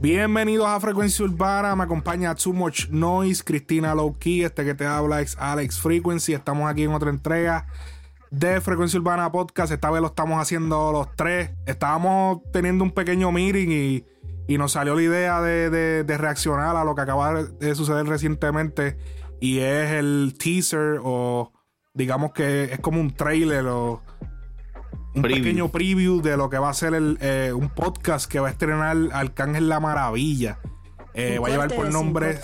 Bienvenidos a Frecuencia Urbana, me acompaña Too Much Noise, Cristina Lowkey, este que te habla es Alex Frequency, estamos aquí en otra entrega de Frecuencia Urbana Podcast, esta vez lo estamos haciendo los tres, estábamos teniendo un pequeño meeting y, y nos salió la idea de, de, de, reaccionar a lo que acaba de suceder recientemente y es el teaser o digamos que es como un trailer o un pequeño preview de lo que va a ser el, eh, un podcast que va a estrenar Arcángel La Maravilla. Eh, va a llevar por nombre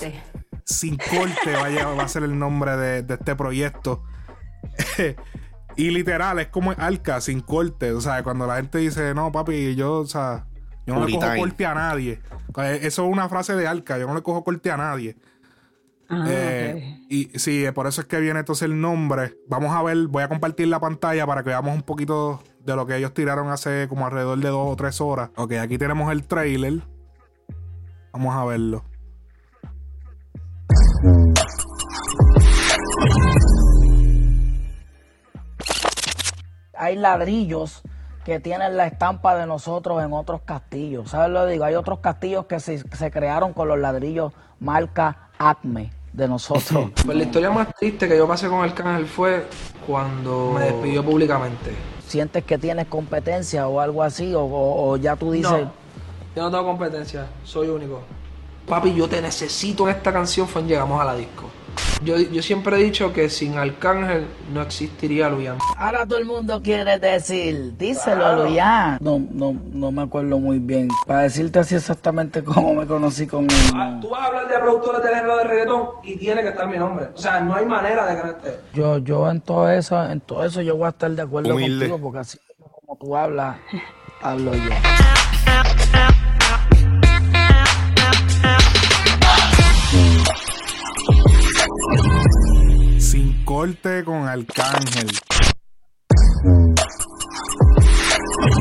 Sin Corte, va, a va a ser el nombre de, de este proyecto. y literal, es como Alca, sin corte. O sea, cuando la gente dice, no, papi, yo, o sea, yo no le cojo corte a nadie. Eh, eso es una frase de Alca, yo no le cojo corte a nadie. Ah, eh, Y sí, por eso es que viene entonces el nombre. Vamos a ver, voy a compartir la pantalla para que veamos un poquito de lo que ellos tiraron hace como alrededor de dos o tres horas. Ok, aquí tenemos el trailer. Vamos a verlo. Hay ladrillos que tienen la estampa de nosotros en otros castillos. ¿Sabes lo que digo? Hay otros castillos que se, se crearon con los ladrillos marca Acme de nosotros. Pues la historia más triste que yo pasé con el canal fue cuando me despidió públicamente. ¿Sientes que tienes competencia o algo así? ¿O, ya tú dices.? No, yo no tengo competencia, soy único. Papi, yo te necesito en esta canción fue en Llegamos a la Disco. Yo, yo siempre he dicho que sin Arcángel no existiría Luyan. Ahora todo el mundo quiere decir, díselo, claro. Luyan. No, no, no me acuerdo muy bien. Para decirte así exactamente cómo me conocí con él. Ah, tú vas a hablar de productores de género de reggaetón y tiene que estar mi nombre. O sea, no hay manera de que no esté. Yo, yo en todo eso, en todo eso yo voy a estar de acuerdo Humilde. contigo, porque así como tú hablas, hablo yo. Con Arcángel.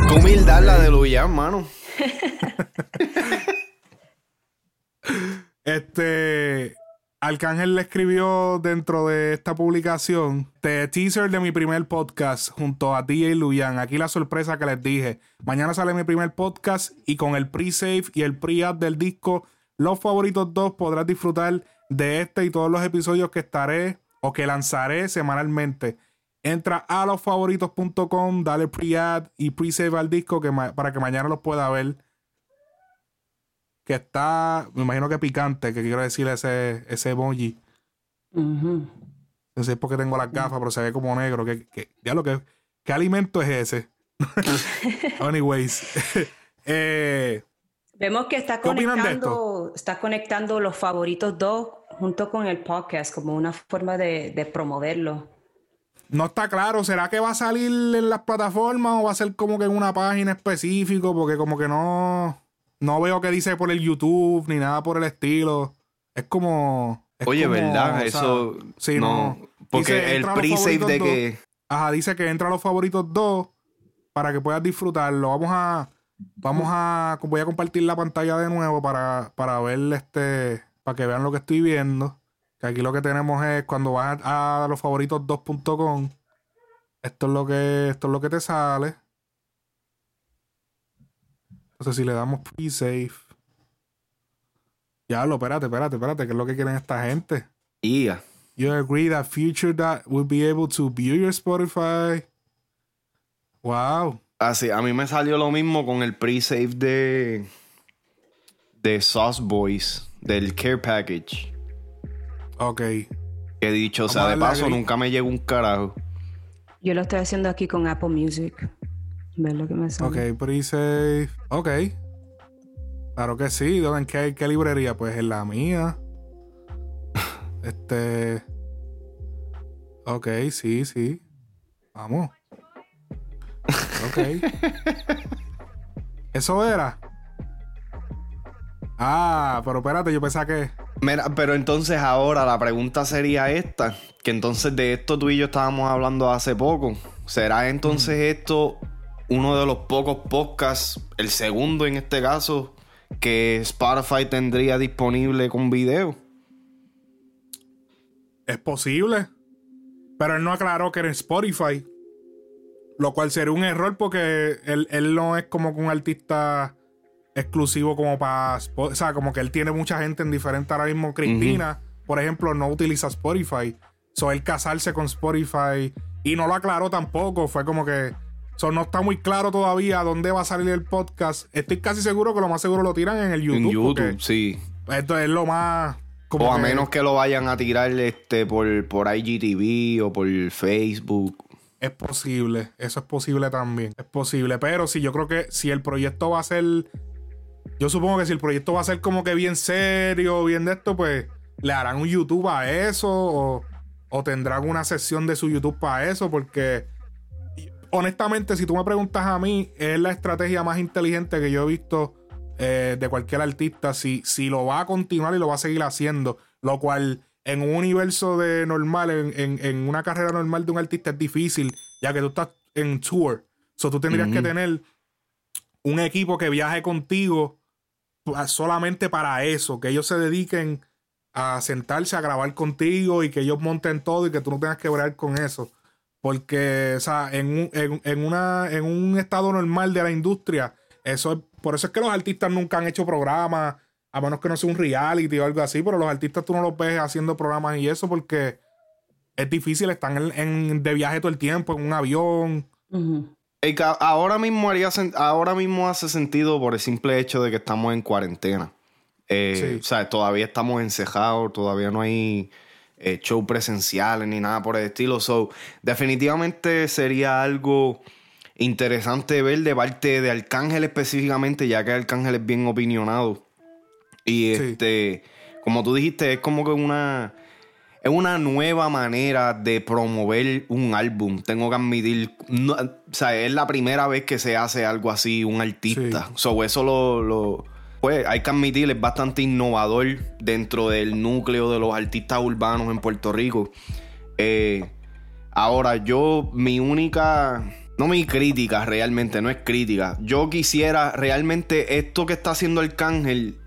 Tu humildad la de Luyan, mano. este. Arcángel le escribió dentro de esta publicación de teaser de mi primer podcast junto a DJ Luyan. Aquí la sorpresa que les dije. Mañana sale mi primer podcast y con el pre-save y el pre-add del disco Los Favoritos 2 podrás disfrutar de este y todos los episodios que estaré o que lanzaré semanalmente. Entra a losfavoritos.com, dale pre-add y pre-save al disco que para que mañana los pueda ver. Que está, me imagino que picante, que quiero decir ese, ese emoji. Uh -huh. No sé por qué tengo las gafas, pero se ve como negro. Que, que, ya lo que, ¿Qué alimento es ese? Anyways. eh, Vemos que está conectando, está conectando los favoritos dos junto con el podcast como una forma de, de, promoverlo. No está claro, ¿será que va a salir en las plataformas o va a ser como que en una página específica? Porque como que no, no veo que dice por el YouTube ni nada por el estilo. Es como... Es Oye, como, ¿verdad? o sea, Eso... Sí, no. no porque dice, el pre-save de que... Ajá, dice que entra a los favoritos dos para que puedas disfrutarlo. Vamos a... Vamos a... Voy a compartir la pantalla de nuevo para, para ver este para que vean lo que estoy viendo. Que aquí lo que tenemos es cuando vas a, a los favoritos 2.com. Esto es lo que esto es lo que te sale. Entonces si le damos pre-save. Ya lo, espérate, espérate, espérate, que es lo que quieren esta gente. Yeah. You agree that future that will be able to view your Spotify. Wow. Así, a mí me salió lo mismo con el pre-save de de Sauce Boys del Care Package. Ok. Que dicho sea de paso, nunca me llegó un carajo. Yo lo estoy haciendo aquí con Apple Music. Ver lo que me sale. Ok, pre-save. Ok. Claro que sí. ¿En qué, qué librería? Pues en la mía. este. Ok, sí, sí. Vamos. Ok. Eso era. Ah, pero espérate, yo pensaba que. Mira, pero entonces ahora la pregunta sería esta: que entonces de esto tú y yo estábamos hablando hace poco. ¿Será entonces mm. esto uno de los pocos podcasts, el segundo en este caso, que Spotify tendría disponible con video? Es posible. Pero él no aclaró que era en Spotify. Lo cual sería un error porque él, él no es como un artista exclusivo como para... O sea, como que él tiene mucha gente en diferente... Ahora mismo Cristina, por ejemplo, no utiliza Spotify. So, él casarse con Spotify y no lo aclaró tampoco. Fue como que... So, no está muy claro todavía dónde va a salir el podcast. Estoy casi seguro que lo más seguro lo tiran en el YouTube. En YouTube, sí. Esto es lo más... Como o a menos que lo vayan a tirar este por, por IGTV o por Facebook. Es posible, eso es posible también. Es posible, pero sí, yo creo que si el proyecto va a ser. Yo supongo que si el proyecto va a ser como que bien serio, bien de esto, pues le harán un YouTube a eso o, o tendrán una sesión de su YouTube para eso, porque honestamente, si tú me preguntas a mí, es la estrategia más inteligente que yo he visto eh, de cualquier artista si, si lo va a continuar y lo va a seguir haciendo. Lo cual en un universo de normal, en, una carrera normal de un artista es difícil, ya que tú estás en tour. So, tú tendrías que tener un equipo que viaje contigo solamente para eso, que ellos se dediquen a sentarse a grabar contigo y que ellos monten todo y que tú no tengas que bregar con eso. Porque, o sea, en un, en, una, en un estado normal de la industria, eso es por eso es que los artistas nunca han hecho programas, a menos que no sea un reality o algo así, pero los artistas tú no los ves haciendo programas y eso porque es difícil, están en, de viaje todo el tiempo, en un avión. Ahora, mismo haría, ahora mismo hace sentido por el simple hecho de que estamos en cuarentena. Eh, o sea, todavía estamos encejados, todavía no hay eh, show presenciales ni nada por el estilo. So, definitivamente sería algo interesante ver de parte de Arcángel específicamente, ya que Arcángel es bien opinionado. Y este, como tú dijiste, es como que una. Es una nueva manera de promover un álbum. Tengo que admitir. o sea, es la primera vez que se hace algo así, un artista. eso lo, Pues hay que admitir, es bastante innovador dentro del núcleo de los artistas urbanos en Puerto Rico. Eh, ahora, yo, mi única no mi crítica realmente, no es crítica. Yo quisiera realmente esto que está haciendo el cángel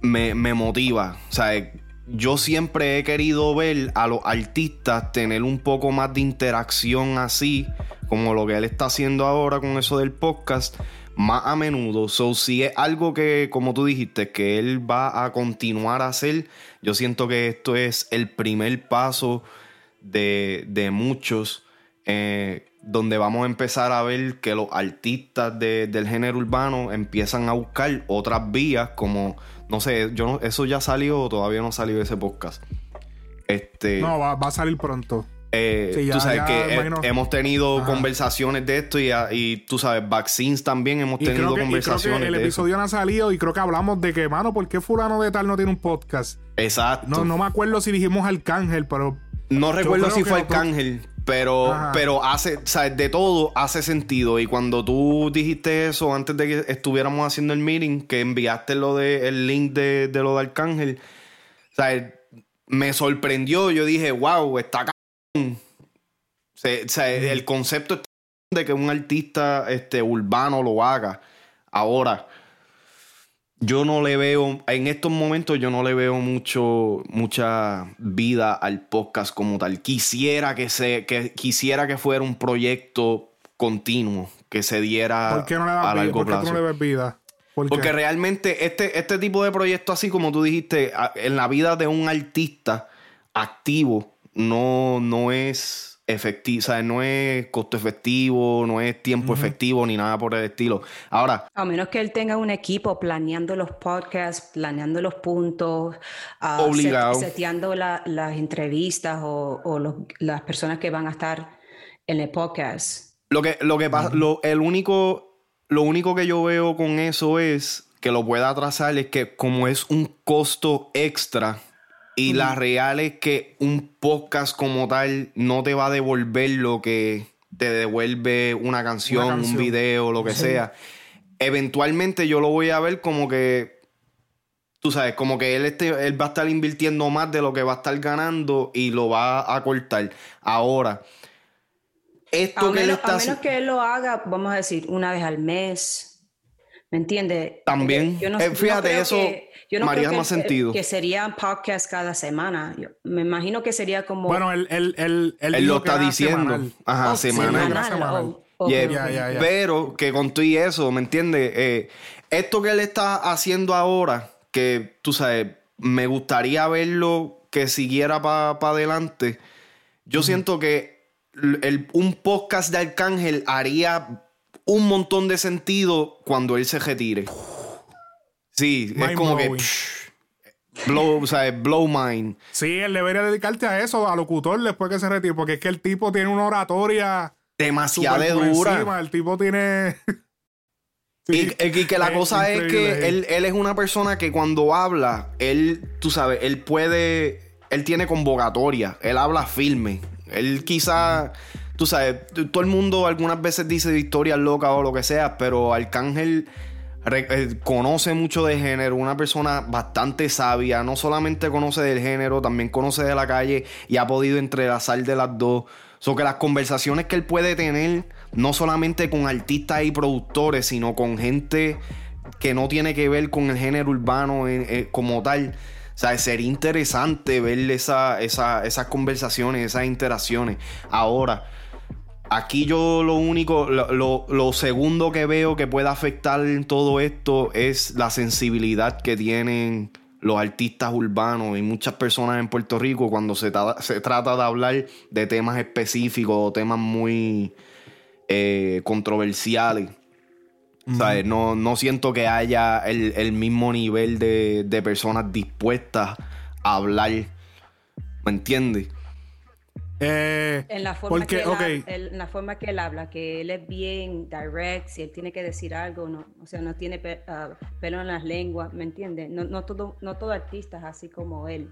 me, motiva. O sea, yo siempre he querido ver a los artistas tener un poco más de interacción así, como lo que él está haciendo ahora con eso del podcast, más a menudo. So, si es algo que, como tú dijiste, que él va a continuar a hacer, yo siento que esto es el primer paso de, de muchos. Eh, donde vamos a empezar a ver que los artistas del género urbano empiezan a buscar otras vías, como, no sé, yo eso ya salió o todavía no salió ese podcast. Este, no, va, a salir pronto. Eh, tú sabes que hemos tenido conversaciones de esto y, tú sabes, vaccines también hemos tenido conversaciones. el episodio no ha salido y creo que hablamos de que, mano, ¿por qué fulano de tal no tiene un podcast? Exacto. No, no me acuerdo si dijimos Arcángel, pero... No recuerdo si fue Arcángel, pero, pero hace, ¿sabes? De todo hace sentido. Y cuando tú dijiste eso antes de que estuviéramos haciendo el meeting, que enviaste lo de el link de, lo de Arcángel, ¿sabes? Me sorprendió. Yo dije, wow, está cabrón. el concepto de que un artista este, urbano lo haga. Ahora, yo no le veo, en estos momentos yo no le veo mucho, mucha vida al podcast como tal. Quisiera que se, que quisiera que fuera un proyecto continuo, que se diera ¿Por qué no le a largo ¿Por qué no le ves vida? Porque realmente este, este tipo de proyecto, así como tú dijiste, en la vida de un artista activo, no, no es efectivo, o sea, no es costo efectivo, no es tiempo efectivo ni nada por el estilo. Ahora. A menos que él tenga un equipo planeando los podcasts, planeando los puntos, uh, seteando las entrevistas o, las personas que van a estar en el podcast. Lo que, lo que pasa, lo, el único, lo único que yo veo con eso es que lo pueda atrasar es que como es un costo extra y la real es que un podcast como tal no te va a devolver lo que te devuelve una canción, un video, lo que sea. Eventualmente yo lo voy a ver como que, tú sabes, como que él, este, él va a estar invirtiendo más de lo que va a estar ganando y lo va a cortar. Ahora, esto que él está A menos que él lo haga, vamos a decir, una vez al mes. ¿Me entiendes? También. Eh, fíjate, eso... Yo no creo que, más sentido. que sería podcast cada semana. me imagino que sería como. Bueno, él, él, él, él, lo está diciendo. Ajá, oh, semanal. Pero que con tú y eso, ¿me entiendes? Eh, esto que él está haciendo ahora, que tú sabes, me gustaría verlo que siguiera para adelante. Yo siento que un podcast de Arcángel haría un montón de sentido cuando él se retire. Sí, es como que. blow, o sea, blow mind. Sí, él debería dedicarte a eso, a locutor, después que se retire, porque es que el tipo tiene una oratoria. Demasiado dura. El tipo tiene. y, que la cosa es que él, él, es una persona que cuando habla, él, tú sabes, él puede. Él tiene convocatoria, él habla firme. Él quizá tú sabes, todo el mundo algunas veces dice historias locas o lo que sea, pero Arcángel eh, conoce mucho de género, una persona bastante sabia, no solamente conoce del género, también conoce de la calle y ha podido entrelazar de las dos. So que las conversaciones que él puede tener, no solamente con artistas y productores, sino con gente que no tiene que ver con el género urbano eh, eh, como tal. O sea, sería interesante ver esa, esas conversaciones, esas interacciones. Ahora, Aquí yo lo único, lo, segundo que veo que puede afectar todo esto es la sensibilidad que tienen los artistas urbanos y muchas personas en Puerto Rico cuando se, se trata de hablar de temas específicos o temas muy eh, controversiales. no, no, siento que haya el, mismo nivel de, de personas dispuestas a hablar. ¿Me entiendes? Eh, en, la forma que él, la forma que él habla, que él es bien direct, si él tiene que decir algo, no, o sea, no tiene ah, pelo en las lenguas, ¿me entiendes? No, no, todo, no todo artista es así como él.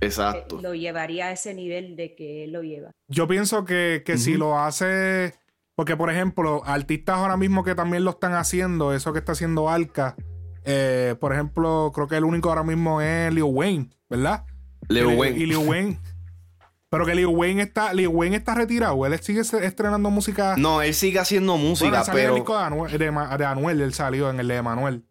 Exacto. Eh, lo llevaría a ese nivel de que él lo lleva. Yo pienso que, si lo hace, porque por ejemplo, artistas ahora mismo que también lo están haciendo, eso que está haciendo Alca, eh, por ejemplo, creo que el único ahora mismo es Leo Wayne, ¿verdad? Leo Wayne. Y Leo Wayne. Pero que Lil Wayne está, Lil Wayne está retirado. Él sigue estrenando música. No, él sigue haciendo música, pero. El de, Anuel, él salió en el de Manuel.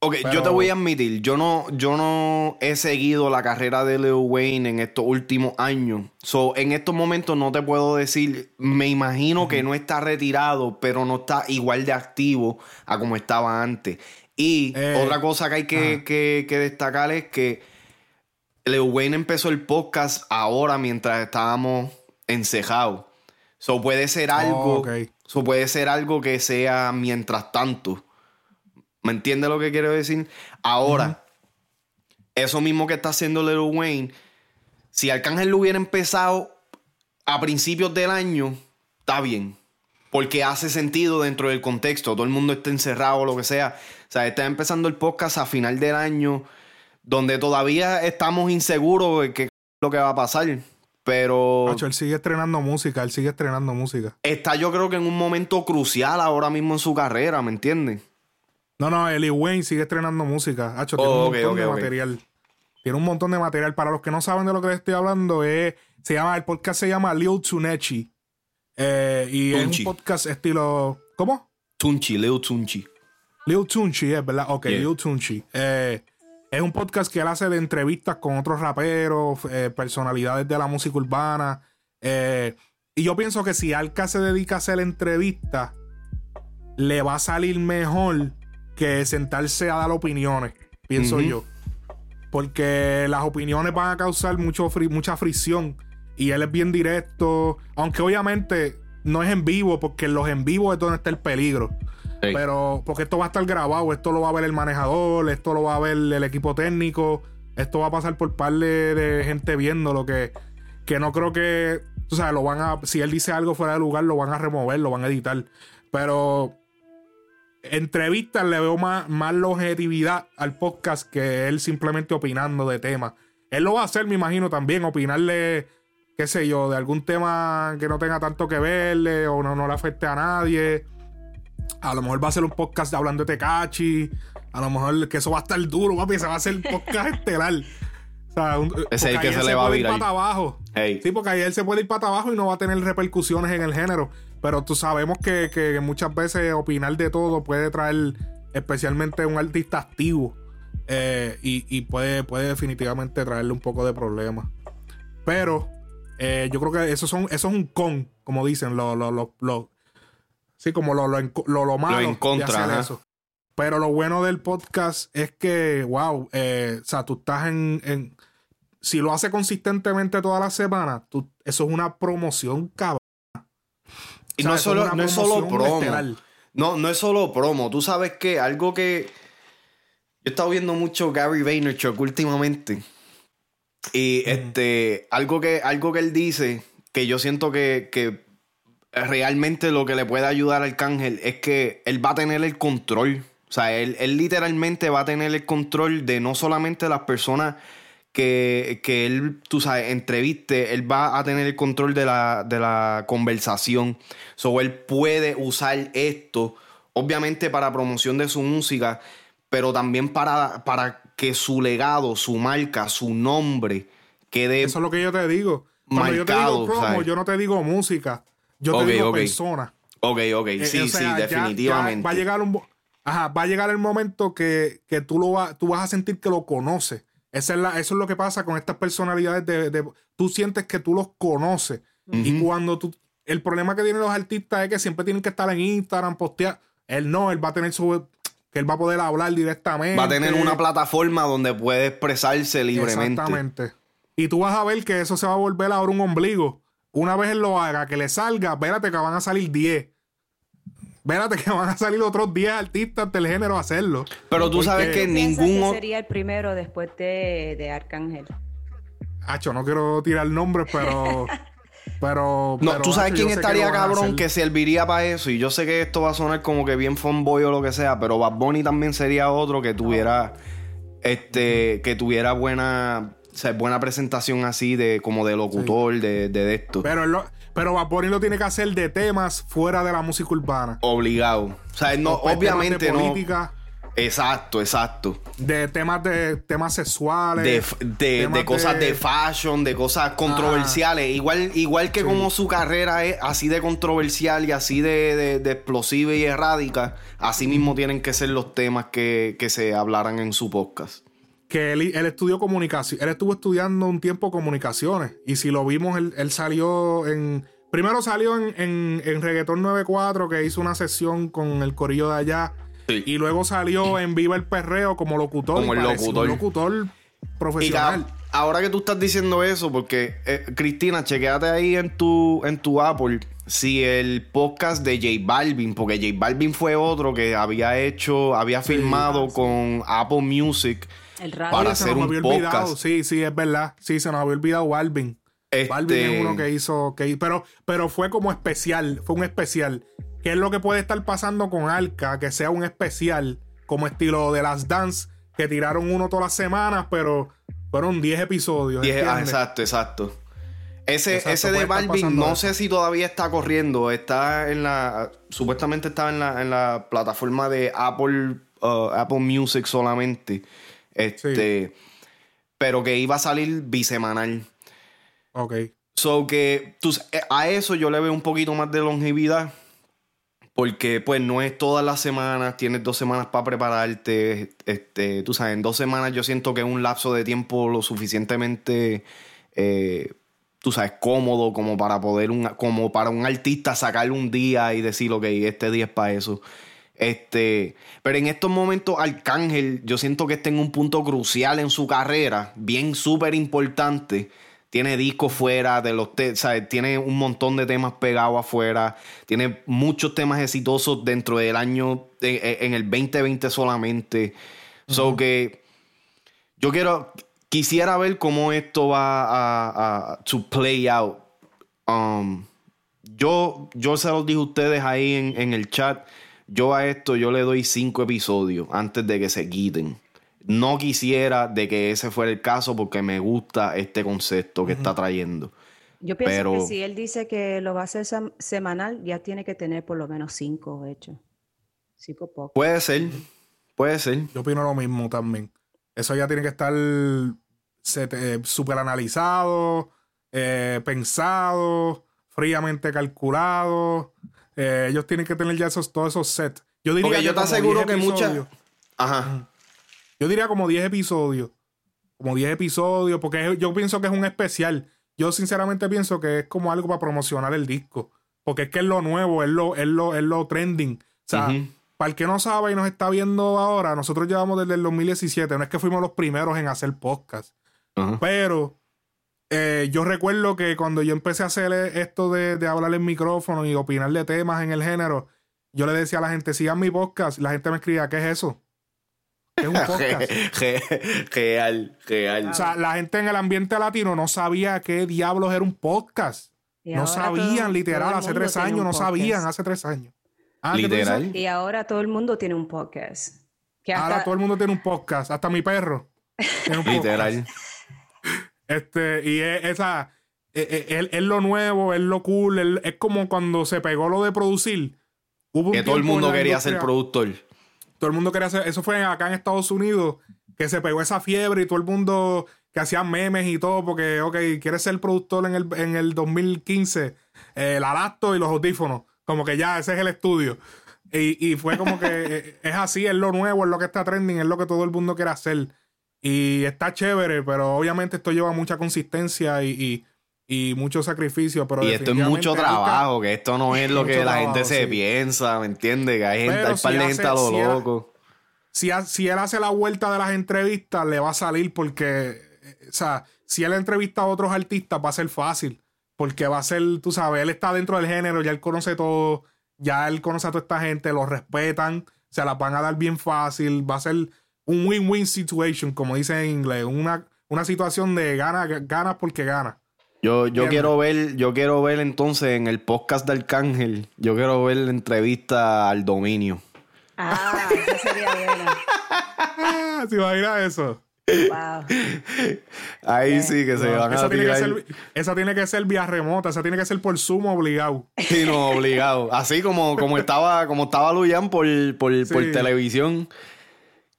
Ok, yo te voy a admitir, yo no, yo no he seguido la carrera de Lil Wayne en estos últimos años. So, en estos momentos no te puedo decir, me imagino que no está retirado, pero no está igual de activo a como estaba antes. Y eh, otra cosa que hay que, que, que destacar es que Leo Wayne empezó el podcast ahora mientras estábamos encejados. So puede ser oh, algo. So puede ser algo que sea mientras tanto. ¿Me entiendes lo que quiero decir? Ahora, eso mismo que está haciendo Leo Wayne, si Arcángel lo hubiera empezado a principios del año, está bien. Porque hace sentido dentro del contexto. Todo el mundo está encerrado o lo que sea. O sea, está empezando el podcast a final del año donde todavía estamos inseguros de qué es lo que va a pasar. Pero. él sigue estrenando música, él sigue estrenando música. Está, yo creo que en un momento crucial ahora mismo en su carrera, ¿me entiendes? No, no, Eli Wayne sigue estrenando música. Hacho, tiene un montón de material. Tiene un montón de material. Para los que no saben de lo que les estoy hablando, es, se llama, el podcast se llama Lil Tunechi. Eh, y es un podcast estilo. ¿Cómo? Tunchi, Lil Tunchi. Lil Tunchi, es verdad. Ok, Lil Tunchi. Eh, es un podcast que él hace de entrevistas con otros raperos, eh, personalidades de la música urbana. Eh, y yo pienso que si Alca se dedica a hacer entrevistas, le va a salir mejor que sentarse a dar opiniones, pienso yo. Porque las opiniones van a causar mucho mucha fricción. Y él es bien directo. Aunque obviamente no es en vivo, porque en los en vivo es donde está el peligro. Pero, porque esto va a estar grabado, esto lo va a ver el manejador, esto lo va a ver el equipo técnico, esto va a pasar por par de, gente viendo lo que, que no creo que, o sea, lo van a, si él dice algo fuera de lugar, lo van a remover, lo van a editar. Pero entrevistas le veo más, más longevidad al podcast que él simplemente opinando de temas. Él lo va a hacer, me imagino, también, opinarle, qué sé yo, de algún tema que no tenga tanto que verle o no, no le afecte a nadie. A lo mejor va a ser un podcast hablando de Tecachi. A lo mejor que eso va a estar duro, papi. Se va a hacer un podcast estelar. O sea, Ese es el que se, le va a virar. Para abajo. Sí, porque ahí él se puede ir para abajo y no va a tener repercusiones en el género. Pero tú sabemos que, muchas veces opinar de todo puede traer, especialmente un artista activo. Eh, y, puede, puede definitivamente traerle un poco de problemas. Pero eh, yo creo que eso, son, eso es un con, como dicen los, los, Sí, como lo, lo, lo, malo en contra, de eso. Pero lo bueno del podcast es que, wow, eh, o sea, tú estás en, Si lo hace consistentemente toda la semana, tú, eso es una promoción cabrón. Y no, es solo, no es solo promo. No, no es solo promo. Tú sabes que algo que. Yo he estado viendo mucho Gary Vaynerchuk últimamente. Y este. Algo que, algo que él dice, que yo siento que, que realmente lo que le puede ayudar al cángel es que él va a tener el control o sea, él, literalmente va a tener el control de no solamente las personas que, él, tú sabes, entreviste, él va a tener el control de la, conversación. So, él puede usar esto, obviamente para promoción de su música, pero también para, para que su legado, su marca, su nombre quede. Eso es lo que yo te digo. Cuando yo te digo promo, yo no te digo música, yo te digo persona. Ok, ok, eh, sí, sí, definitivamente. va a llegar un Ajá, va a llegar el momento que, tú, lo tú vas a sentir que lo conoces. Esa es la, eso es lo que pasa con estas personalidades de, tú sientes que tú los conoces. Y cuando tú, el problema que tienen los artistas es que siempre tienen que estar en Instagram, postear. Él no, él va a tener su, que él va a poder hablar directamente. Va a tener una plataforma donde puede expresarse libremente. Exactamente. Y tú vas a ver que eso se va a volver ahora un ombligo. Una vez él lo haga, que le salga, espérate que van a salir 10. Espérate que van a salir otros 10 artistas del género a hacerlo. Pero tú sabes que ningún... Que sería el primero después de, de Arcángel. Hacho, no quiero tirar nombres, pero... pero... No, tú sabes quién estaría cabrón que serviría para eso. Y yo sé que esto va a sonar como que bien fanboy o lo que sea, pero Bad Bunny también sería otro que tuviera... Este... Que tuviera buena... O sea, buena presentación así de como de locutor de, de, esto. Pero lo, pero Bad lo tiene que hacer de temas fuera de la música urbana. Obligado. O sea, no, obviamente de política, Exacto, exacto. De temas de temas sexuales. De, cosas de... fashion, de cosas controversiales. Igual, igual que como su carrera es así de controversial y así de, explosiva y errática, así mismo tienen que ser los temas que, que se hablaran en su podcast que él, estudió comunicación. Él estuvo estudiando un tiempo comunicaciones. Y si lo vimos, él, salió en. Primero salió en, en, en Reggaeton 94, que hizo una sesión con el corillo de allá. Y luego salió en Viva el Perreo como locutor. Como el locutor. locutor profesional. ahora que tú estás diciendo eso, porque eh, Cristina, chequéate ahí en tu, en tu Apple si el podcast de J Balvin, porque J Balvin fue otro que había hecho, había filmado con Apple Music para hacer un podcast. Sí, sí, es verdad. Sí, se nos había olvidado Balvin. Balvin es uno que hizo, que, pero, pero fue como especial, fue un especial. ¿Qué es lo que puede estar pasando con Alca? Que sea un especial, como estilo de las Dance, que tiraron uno todas las semanas, pero fueron 10 episodios. ah, exacto, exacto. Ese, ese de Balvin, no sé si todavía está corriendo. Está en la. Supuestamente estaba en la, en la plataforma de Apple, uh, Apple Music solamente. Este, Pero que iba a salir bisemanal. Ok. So que eh, a eso yo le veo un poquito más de longevidad. Porque pues no es todas las semanas, tienes dos semanas para prepararte. Este, tú sabes, en dos semanas yo siento que es un lapso de tiempo lo suficientemente, eh, tú sabes, cómodo como para poder, un, como para un artista sacarle un día y decir, ok, este día es para eso. Este, pero en estos momentos Arcángel, yo siento que está en un punto crucial en su carrera, bien súper importante. Tiene discos fuera de los, tiene un montón de temas pegados afuera, tiene muchos temas exitosos dentro del año, en el 2020 solamente. So que yo quiero, quisiera ver cómo esto va a, a to play out. Um, yo, yo se los dije a ustedes ahí en, en el chat yo a esto yo le doy cinco episodios antes de que se quiten. No quisiera de que ese fuera el caso porque me gusta este concepto que está trayendo. Yo pienso que si él dice que lo va a hacer semanal, ya tiene que tener por lo menos cinco hechos. Cinco pocos. Puede ser, puede ser. Yo opino lo mismo también. Eso ya tiene que estar eh, súper analizado, eh, pensado, fríamente calculado. Eh, ellos tienen que tener ya esos, todos esos sets. Yo diría yo te aseguro que muchas. Ajá. Yo diría como 10 episodios. Como 10 episodios, porque yo pienso que es un especial. Yo sinceramente pienso que es como algo para promocionar el disco. porque es que es lo nuevo, es lo, es lo, es lo trending. O sea, para el que no sabe y nos está viendo ahora, nosotros llevamos desde el 2017, no es que fuimos los primeros en hacer podcast, pero eh, yo recuerdo que cuando yo empecé a hacer esto de, de hablar en micrófono y opinar de temas en el género, yo le decía a la gente, sigan mi podcast, la gente me escribía, ¿qué es eso? Es un podcast. real, real. O sea, la gente en el ambiente latino no sabía qué diablos era un podcast. no sabían, literal, hace tres años, no sabían, hace tres años. Ah, literal. Y ahora todo el mundo tiene un podcast. Ahora todo el mundo tiene un podcast, hasta mi perro. literal. Este, y es, esa, e, e, es, lo nuevo, es lo cool, es como cuando se pegó lo de producir. que todo el mundo quería ser productor. Todo el mundo quería hacer, eso fue acá en Estados Unidos, que se pegó esa fiebre y todo el mundo que hacía memes y todo, porque, ok, quieres ser productor en el, en el 2015, eh, la laptop y los audífonos, como que ya, ese es el estudio. Y, y fue como que eh, es así, es lo nuevo, es lo que está trending, es lo que todo el mundo quiere hacer. Y está chévere, pero obviamente esto lleva mucha consistencia y, mucho sacrificio. Pero y esto es mucho trabajo, que esto no es lo que la gente se piensa, ¿me entiendes? Que hay gente, hay par de gente a lo loco. Si, si, él hace la vuelta de las entrevistas, le va a salir porque, o sea, si él entrevista a otros artistas, va a ser fácil. Porque va a ser, tú sabes, él está dentro del género, ya él conoce todo, ya él conoce a toda esta gente, lo respetan, se la van a dar bien fácil, va a ser un win-win situation, como dice en inglés, una, una situación de gana, ganas porque gana. Yo, yo quiero ver, yo quiero ver entonces en el podcast de Arcángel, yo quiero ver la entrevista al dominio. Ah, eso sería bueno. ¿Se imagina eso? Wow. Ahí sí que se van a tiene que ser, esa tiene que ser vía remota, esa tiene que ser por Zoom obligado. Sí, no, obligado. Así como, como estaba, como estaba Luyan por, por, por televisión.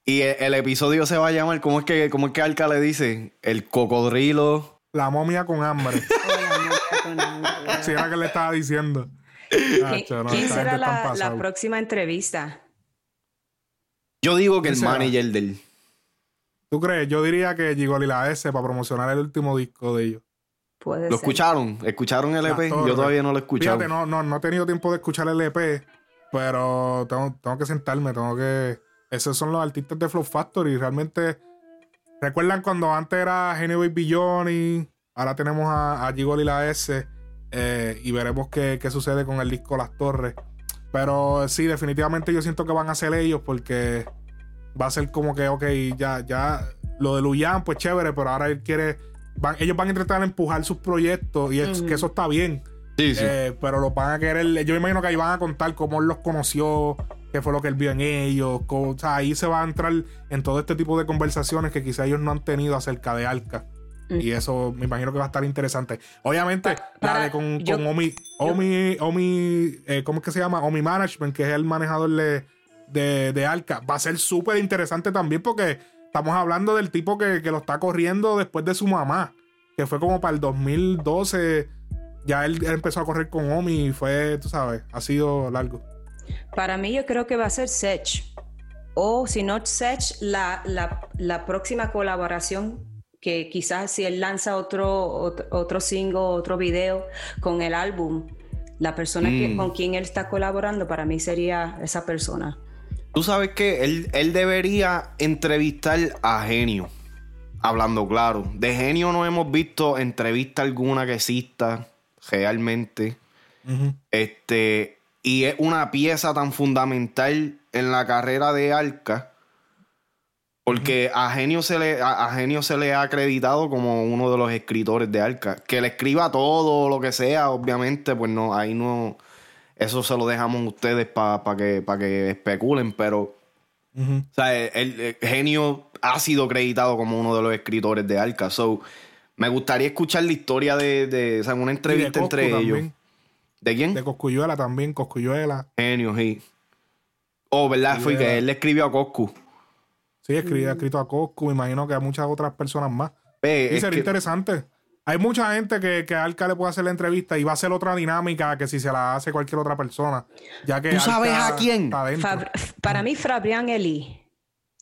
Y el, episodio se va a llamar, ¿cómo es que, cómo es que Alca le dice? El cocodrilo. La momia con hambre. sí, era que le estaba diciendo. ¿Quién será la, próxima entrevista? Yo digo que el manager del. ¿Tú crees? Yo diría que Gigoli la S para promocionar el último disco de ellos. Puede ¿Lo escucharon? ¿Escucharon el EP? Yo todavía no lo he escuchado. Fíjate, no, no, no he tenido tiempo de escuchar el EP, pero tengo, tengo que sentarme, tengo que esos son los artistas de Flow Factory. Realmente, ¿recuerdan cuando antes era Genio Baby Johnny? Ahora tenemos a, a Gigol y la S. Eh, y veremos qué, sucede con el disco Las Torres. Pero sí, definitivamente yo siento que van a ser ellos porque va a ser como que, ok, ya, ya lo de Luyan, pues chévere, pero ahora él quiere. ellos van a intentar empujar sus proyectos y es, que eso está bien. Sí, sí. Eh, pero lo van a querer. Yo me imagino que ahí van a contar cómo él los conoció, qué fue lo que él vio en ellos. o sea, ahí se va a entrar en todo este tipo de conversaciones que quizá ellos no han tenido acerca de Arca. Mm. Y eso me imagino que va a estar interesante. Obviamente, dale con, Omi, Omi, Omi eh, ¿cómo es que se llama? Omi Management, que es el manejador de, de, de Arca. Va a ser súper interesante también porque estamos hablando del tipo que, que, lo está corriendo después de su mamá, que fue como para el 2012. Ya él, él empezó a correr con Omi y fue, tú sabes, ha sido largo. Para mí yo creo que va a ser Sech. O si no Sech, la, la, próxima colaboración que quizás si él lanza otro, otro, single, otro video con el álbum, la persona que, mm. con quien él está colaborando para mí sería esa persona. Tú sabes que él, él debería entrevistar a Genio. Hablando claro. De Genio no hemos visto entrevista alguna que exista realmente. Este y es una pieza tan fundamental en la carrera de Arca. Porque a Genio, se le, a, Genio se le ha acreditado como uno de los escritores de Arca. Que le escriba todo lo que sea, obviamente, pues no, ahí no. Eso se lo dejamos a ustedes para que, que especulen, pero. O sea, el, Genio ha sido acreditado como uno de los escritores de Arca. So, me gustaría escuchar la historia de, de o sea, una entrevista entre ellos. ¿De quién? De Coscuyuela también, Coscuyuela. Genio, sí. Oh, ¿verdad? Fue que él le escribió a Coscu. Sí, escribió, ha escrito a Coscu, me imagino que a muchas otras personas más. y sería interesante. Hay mucha gente que, que a Alca le puede hacer la entrevista y va a ser otra dinámica que si se la hace cualquier otra persona. Ya que ¿Tú sabes a quién? para mí, Fabián Eli.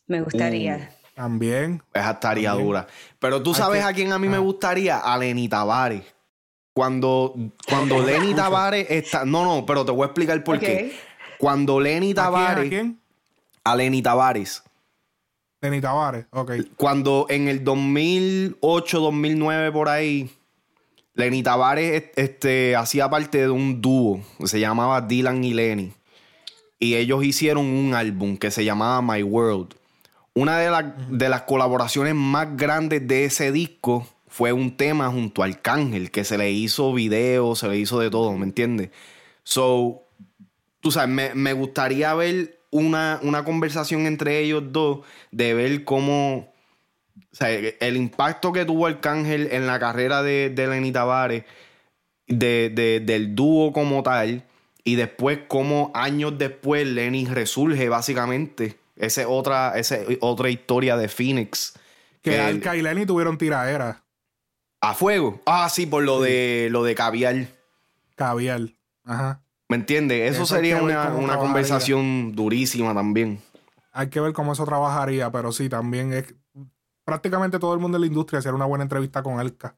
Me gustaría. Uh, también. Esa estaría dura. Pero tú sabes a quién a mí me gustaría. A Lenny Tavares. Cuando, cuando Lenny Tavares está. No, no, pero te voy a explicar por qué. Cuando Lenny Tavares. ¿A quién? A Lenny Tavares. Lenny Tavares, ok. Cuando en el 2008, 2009, por ahí, Lenny Tavares este, hacía parte de un dúo. Se llamaba Dylan y Lenny. Y ellos hicieron un álbum que se llamaba My World. Una de, de las colaboraciones más grandes de ese disco fue un tema junto a Arcángel, que se le hizo video, se le hizo de todo, ¿me entiendes? So, tú sabes, me, gustaría ver una, una, conversación entre ellos dos, de ver cómo, o sea, el impacto que tuvo Arcángel en la carrera de, de Lenny Tavares, de, del dúo como tal, y después cómo años después Lenny resurge básicamente. Esa otra, esa otra historia de Phoenix. Que, que Arca y Lenny tuvieron tiraderas. A fuego. Ah, sí, por lo de lo de caviar. Caviar. Ajá. ¿Me entiendes? Eso, sería una, conversación durísima también. Hay que ver cómo eso trabajaría, pero sí, también es prácticamente todo el mundo de la industria hacer una buena entrevista con Elka.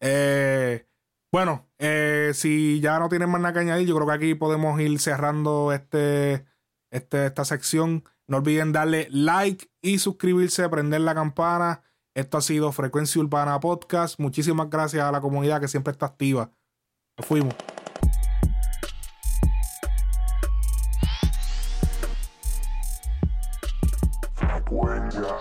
Eh, bueno, eh, si ya no tienen más nada que añadir, yo creo que aquí podemos ir cerrando este, este, esta sección. No olviden darle like y suscribirse, prender la campana esto ha sido Frecuencia Urbana Podcast. Muchísimas gracias a la comunidad que siempre está activa. Nos fuimos. Frecuencia